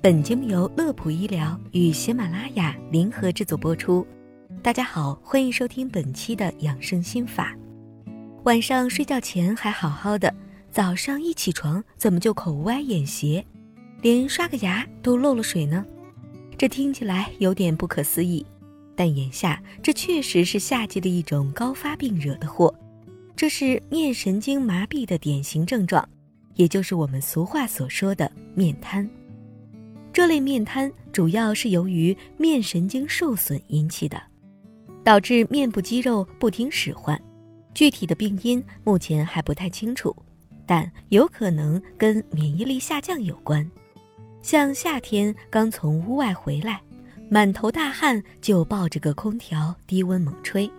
本节目由乐普医疗与喜马拉雅联合制作播出。大家好，欢迎收听本期的养生心法。晚上睡觉前还好好的，早上一起床怎么就口歪眼斜，连刷个牙都漏了水呢？这听起来有点不可思议，但眼下这确实是夏季的一种高发病惹的祸。这是面神经麻痹的典型症状，也就是我们俗话所说的面瘫。这类面瘫主要是由于面神经受损引起的，导致面部肌肉不听使唤。具体的病因目前还不太清楚，但有可能跟免疫力下降有关。像夏天刚从屋外回来，满头大汗就抱着个空调低温猛吹。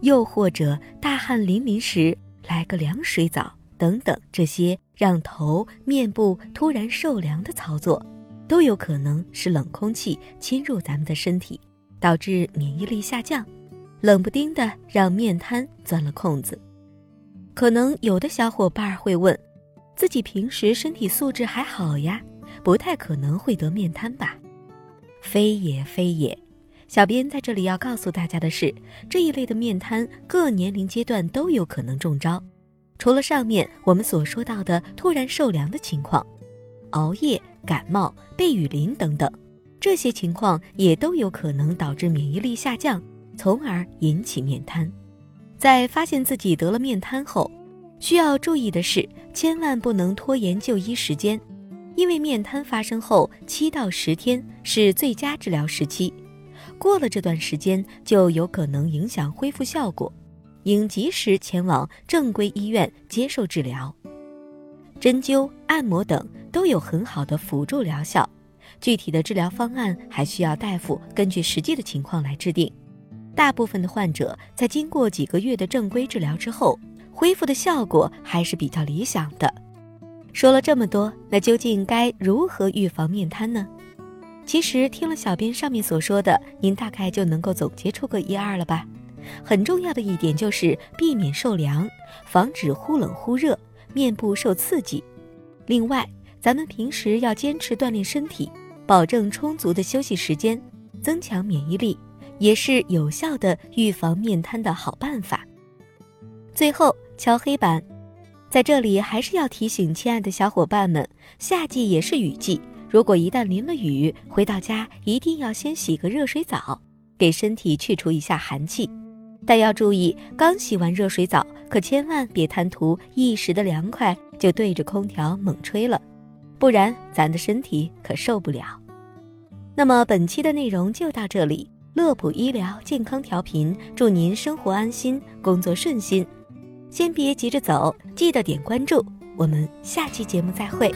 又或者大汗淋漓时来个凉水澡等等，这些让头面部突然受凉的操作，都有可能是冷空气侵入咱们的身体，导致免疫力下降，冷不丁的让面瘫钻了空子。可能有的小伙伴会问，自己平时身体素质还好呀，不太可能会得面瘫吧？非也非也。小编在这里要告诉大家的是，这一类的面瘫各年龄阶段都有可能中招。除了上面我们所说到的突然受凉的情况，熬夜、感冒、被雨淋等等，这些情况也都有可能导致免疫力下降，从而引起面瘫。在发现自己得了面瘫后，需要注意的是，千万不能拖延就医时间，因为面瘫发生后七到十天是最佳治疗时期。过了这段时间，就有可能影响恢复效果，应及时前往正规医院接受治疗。针灸、按摩等都有很好的辅助疗效，具体的治疗方案还需要大夫根据实际的情况来制定。大部分的患者在经过几个月的正规治疗之后，恢复的效果还是比较理想的。说了这么多，那究竟该如何预防面瘫呢？其实听了小编上面所说的，您大概就能够总结出个一二了吧。很重要的一点就是避免受凉，防止忽冷忽热，面部受刺激。另外，咱们平时要坚持锻炼身体，保证充足的休息时间，增强免疫力，也是有效的预防面瘫的好办法。最后敲黑板，在这里还是要提醒亲爱的小伙伴们，夏季也是雨季。如果一旦淋了雨，回到家一定要先洗个热水澡，给身体去除一下寒气。但要注意，刚洗完热水澡，可千万别贪图一时的凉快就对着空调猛吹了，不然咱的身体可受不了。那么本期的内容就到这里，乐普医疗健康调频，祝您生活安心，工作顺心。先别急着走，记得点关注，我们下期节目再会。